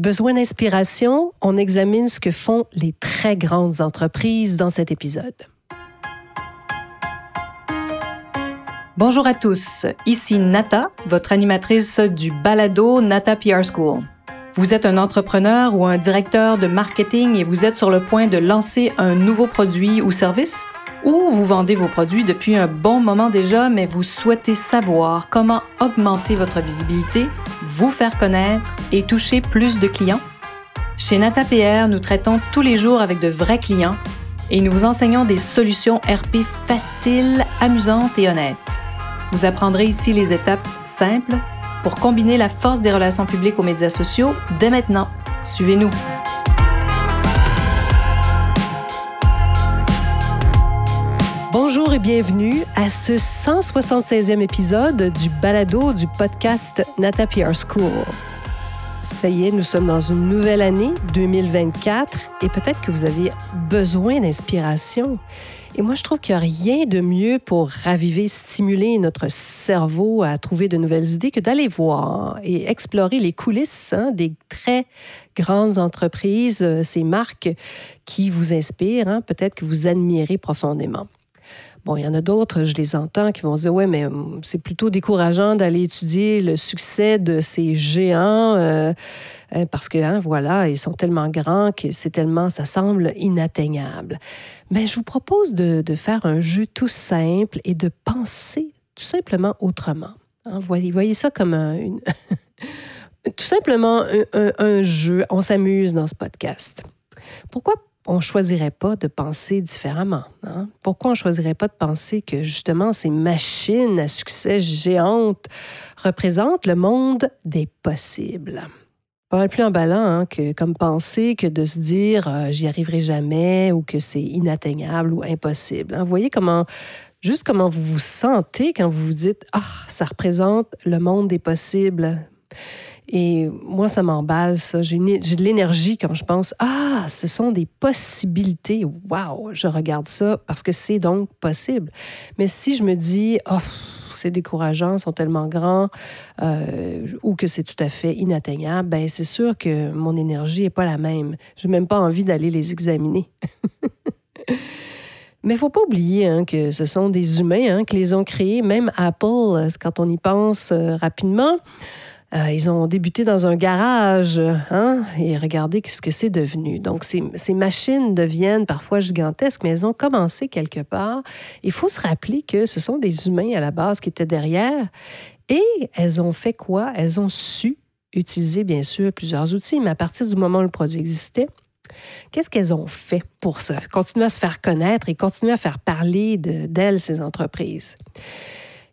Besoin d'inspiration, on examine ce que font les très grandes entreprises dans cet épisode. Bonjour à tous, ici Nata, votre animatrice du balado Nata PR School. Vous êtes un entrepreneur ou un directeur de marketing et vous êtes sur le point de lancer un nouveau produit ou service? Ou vous vendez vos produits depuis un bon moment déjà, mais vous souhaitez savoir comment augmenter votre visibilité, vous faire connaître et toucher plus de clients? Chez NataPR, nous traitons tous les jours avec de vrais clients et nous vous enseignons des solutions RP faciles, amusantes et honnêtes. Vous apprendrez ici les étapes simples pour combiner la force des relations publiques aux médias sociaux dès maintenant. Suivez-nous. Bienvenue à ce 176e épisode du balado du podcast Nata PR School. Ça y est, nous sommes dans une nouvelle année, 2024, et peut-être que vous avez besoin d'inspiration. Et moi, je trouve qu'il n'y a rien de mieux pour raviver, stimuler notre cerveau à trouver de nouvelles idées que d'aller voir et explorer les coulisses hein, des très grandes entreprises, euh, ces marques qui vous inspirent, hein, peut-être que vous admirez profondément. Bon, il y en a d'autres, je les entends, qui vont dire Ouais, mais hum, c'est plutôt décourageant d'aller étudier le succès de ces géants euh, hein, parce que, hein, voilà, ils sont tellement grands que c'est tellement, ça semble inatteignable. Mais je vous propose de, faire un jeu tout simple et de penser tout simplement autrement. Hein, voyez, ça comme un, tout simplement un jeu. On s'amuse dans ce podcast. Pourquoi on ne choisirait pas de penser différemment. Hein? Pourquoi on ne choisirait pas de penser que justement ces machines à succès géantes représentent le monde des possibles? Pas mal plus emballant hein, que comme penser que de se dire euh, j'y arriverai jamais ou que c'est inatteignable ou impossible. Hein? Vous voyez comment juste comment vous vous sentez quand vous vous dites ah ça représente le monde des possibles. Et moi, ça m'emballe, ça. J'ai de l'énergie quand je pense Ah, ce sont des possibilités. Waouh, je regarde ça parce que c'est donc possible. Mais si je me dis Oh, c'est décourageant, sont tellement grands, euh, ou que c'est tout à fait inatteignable, ben c'est sûr que mon énergie n'est pas la même. Je n'ai même pas envie d'aller les examiner. Mais il ne faut pas oublier hein, que ce sont des humains hein, qui les ont créés. Même Apple, quand on y pense euh, rapidement, euh, ils ont débuté dans un garage, hein, et regardez ce que c'est devenu. Donc, ces, machines deviennent parfois gigantesques, mais elles ont commencé quelque part. Il faut se rappeler que ce sont des humains à la base qui étaient derrière. Et elles ont fait quoi? Elles ont su utiliser, bien sûr, plusieurs outils, mais à partir du moment où le produit existait, Qu'est-ce qu'elles ont fait pour ça? Continuer à se faire connaître et continuer à faire parler d'elles, ces entreprises?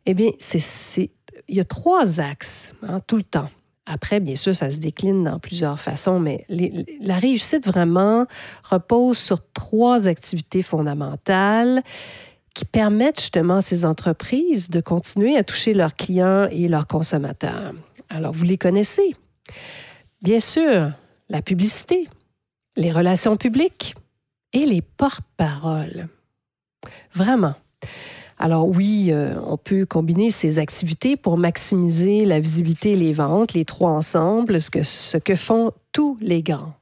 Eh bien, c'est il y a trois axes hein, tout le temps. Après, bien sûr, ça se décline dans plusieurs façons, mais la réussite vraiment repose sur trois activités fondamentales qui permettent justement à ces entreprises de continuer à toucher leurs clients et leurs consommateurs. Alors, vous les connaissez. Bien sûr, la publicité, les relations publiques et les porte-paroles. Vraiment. Alors oui, euh, on peut combiner ces activités pour maximiser la visibilité et les ventes, les trois ensemble, ce que, font tous les grands.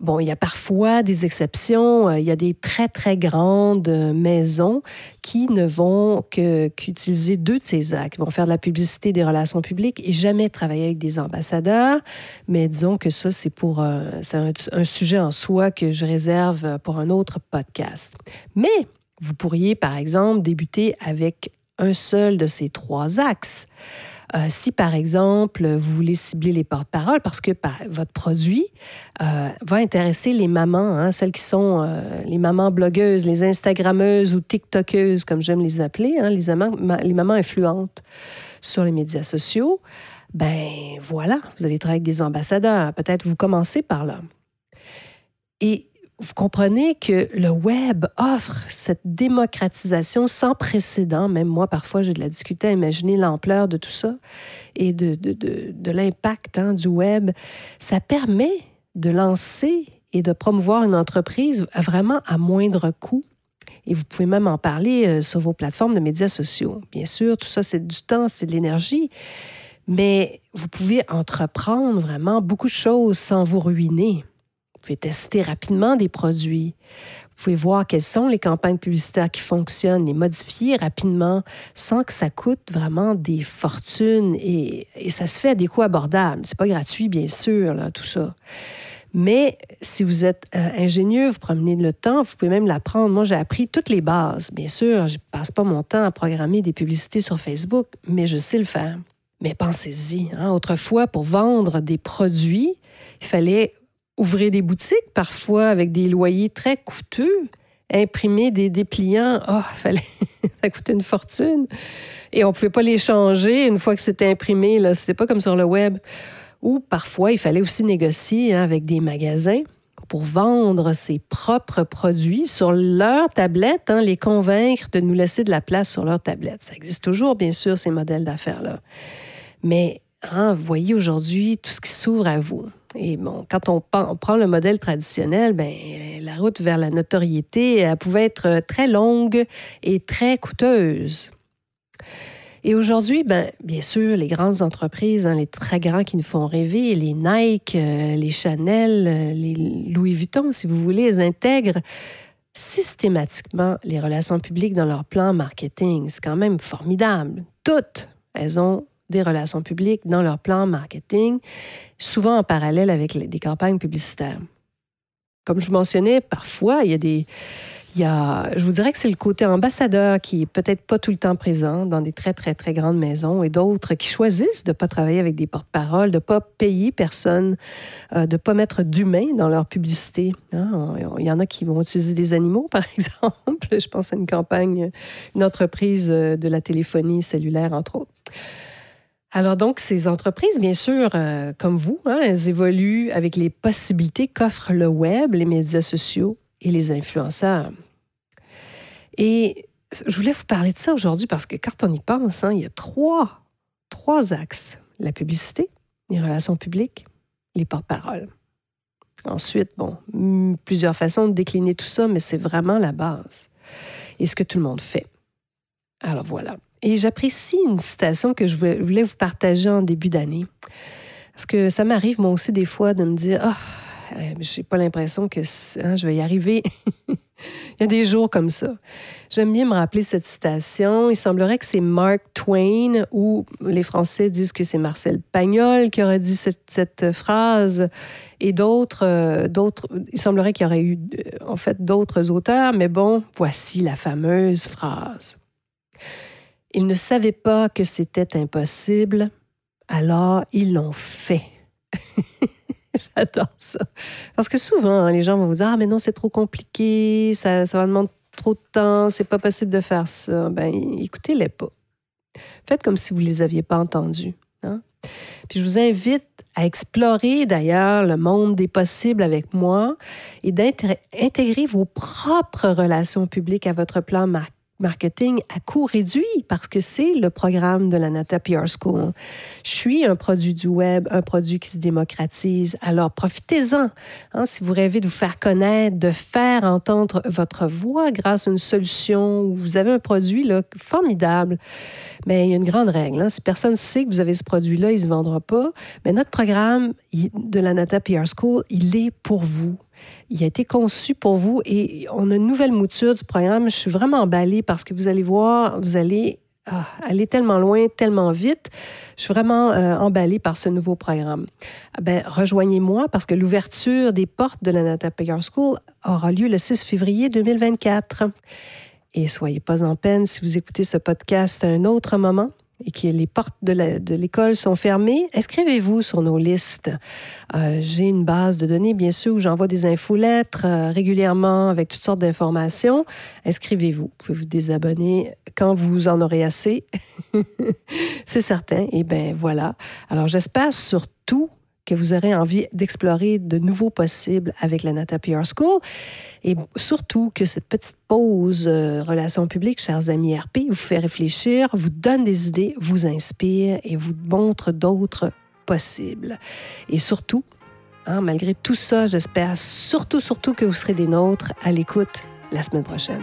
Bon, il y a parfois des exceptions. Euh, il y a des très, très grandes maisons qui ne vont qu'utiliser deux de ces actes. Vont faire de la publicité des relations publiques et jamais travailler avec des ambassadeurs. Mais disons que ça, c'est pour euh, un, un, sujet en soi que je réserve pour un autre podcast. Mais vous pourriez, par exemple, débuter avec un seul de ces trois axes. Euh, si, par exemple, vous voulez cibler les porte-paroles, parce que votre produit euh, va intéresser les mamans, hein, celles qui sont euh, les mamans blogueuses, les Instagrammeuses ou TikTokeuses, comme j'aime les appeler, hein, les, les, mamans influentes sur les médias sociaux, ben voilà, vous allez travailler avec des ambassadeurs. Peut-être vous commencez par là. Et vous comprenez que le web offre cette démocratisation sans précédent. Même moi, parfois, j'ai de la difficulté à imaginer l'ampleur de tout ça et de, l'impact hein, du web. Ça permet de lancer et de promouvoir une entreprise vraiment à moindre coût. Et vous pouvez même en parler euh, sur vos plateformes de médias sociaux. Bien sûr, tout ça, c'est du temps, c'est de l'énergie. Mais vous pouvez entreprendre vraiment beaucoup de choses sans vous ruiner. Pouvez tester rapidement des produits. Vous pouvez voir quelles sont les campagnes publicitaires qui fonctionnent, les modifier rapidement sans que ça coûte vraiment des fortunes et, ça se fait à des coûts abordables. C'est pas gratuit, bien sûr, tout ça. Mais si vous êtes euh, ingénieux, vous prenez le temps, vous pouvez même l'apprendre. Moi, j'ai appris toutes les bases. Bien sûr, je ne passe pas mon temps à programmer des publicités sur Facebook, mais je sais le faire. Mais pensez-y, hein, autrefois, pour vendre des produits, il fallait ouvrir des boutiques, parfois avec des loyers très coûteux, imprimer des dépliants, oh, fallait, ça coûtait une fortune. Et on pouvait pas les changer une fois que c'était imprimé. Ce n'était pas comme sur le web. Ou parfois, il fallait aussi négocier hein, avec des magasins pour vendre ses propres produits sur leur tablette, hein, les convaincre de nous laisser de la place sur leur tablette. Ça existe toujours, bien sûr, ces modèles d'affaires-là. Mais hein, voyez aujourd'hui tout ce qui s'ouvre à vous. Et bon, quand on, prend le modèle traditionnel, ben, la route vers la notoriété elle pouvait être très longue et très coûteuse. Et aujourd'hui, ben, bien sûr, les grandes entreprises, hein, les très grands qui nous font rêver, les Nike, euh, les Chanel, euh, les Louis Vuitton, si vous voulez, ils intègrent systématiquement les relations publiques dans leur plan marketing. C'est quand même formidable. Toutes, elles ont des relations publiques dans leur plan marketing, souvent en parallèle avec des campagnes publicitaires. Comme je mentionnais, parfois, il y a des, il y a, je vous dirais que c'est le côté ambassadeur qui est peut-être pas tout le temps présent dans des très, très, très grandes maisons et d'autres qui choisissent de ne pas travailler avec des porte-paroles, de ne pas payer personne, euh, de ne pas mettre d'humain dans leur publicité. Hein. Il y en a qui vont utiliser des animaux, par exemple. Je pense à une campagne, une entreprise euh, de la téléphonie cellulaire, entre autres. Alors donc, ces entreprises, bien sûr, euh, comme vous, hein, elles évoluent avec les possibilités qu'offrent le web, les médias sociaux et les influenceurs. Et je voulais vous parler de ça aujourd'hui parce que quand on y pense, hein, il y a trois, trois axes. La publicité, les relations publiques, les porte-paroles. Ensuite, bon, hmm, plusieurs façons de décliner tout ça, mais c'est vraiment la base. Et ce que tout le monde fait. Alors voilà. Et j'apprécie une citation que je voulais vous partager en début d'année. Parce que ça m'arrive, moi aussi, des fois, de me dire Ah, oh, j'ai pas l'impression que hein, je vais y arriver. Il y a des jours comme ça. J'aime bien me rappeler cette citation. Il semblerait que c'est Mark Twain, ou les Français disent que c'est Marcel Pagnol qui aurait dit cette, phrase, et d'autres, euh, d'autres. Il semblerait qu'il y aurait eu, euh, en fait, d'autres auteurs, mais bon, voici la fameuse phrase. Ils ne savaient pas que c'était impossible, alors ils l'ont fait. J'adore ça. Parce que souvent, hein, les gens vont vous dire Ah, mais non, c'est trop compliqué, ça, ça va demander trop de temps, c'est pas possible de faire ça. Ben, écoutez-les pas. Faites comme si vous ne les aviez pas entendus. Hein. Puis je vous invite à explorer d'ailleurs le monde des possibles avec moi et d'intégrer vos propres relations publiques à votre plan marketing marketing à coût réduit parce que c'est le programme de la Nata PR School. Je suis un produit du web, un produit qui se démocratise. Alors profitez-en. Hein, si vous rêvez de vous faire connaître, de faire entendre votre voix grâce à une solution où vous avez un produit là, formidable, mais il y a une grande règle. Hein. Si personne sait que vous avez ce produit-là, il ne se vendra pas. Mais notre programme de la Nata PR School, il est pour vous il a été conçu pour vous et on a une nouvelle mouture du programme. Je suis vraiment emballée parce que vous allez voir, vous allez ah, aller tellement loin, tellement vite. Je suis vraiment euh, emballée par ce nouveau programme. Ah ben, rejoignez-moi parce que l'ouverture des portes de la Nata Payer School aura lieu le 6 février 2024. Et soyez pas en peine si vous écoutez ce podcast à un autre moment et que les portes de l'école sont fermées, inscrivez-vous sur nos listes. Euh, j'ai une base de données, bien sûr, où j'envoie des infolettres euh, régulièrement avec toutes sortes d'informations. Inscrivez-vous. Vous pouvez vous désabonner quand vous en aurez assez. C'est certain. Et bien voilà. Alors j'espère surtout que vous aurez envie d'explorer de nouveaux possibles avec la Nata PR School. Et surtout que cette petite pause euh, relations publiques, chers amis RP, vous fait réfléchir, vous donne des idées, vous inspire et vous montre d'autres possibles. Et surtout, hein, malgré tout ça, j'espère surtout, surtout que vous serez des nôtres à l'écoute la semaine prochaine.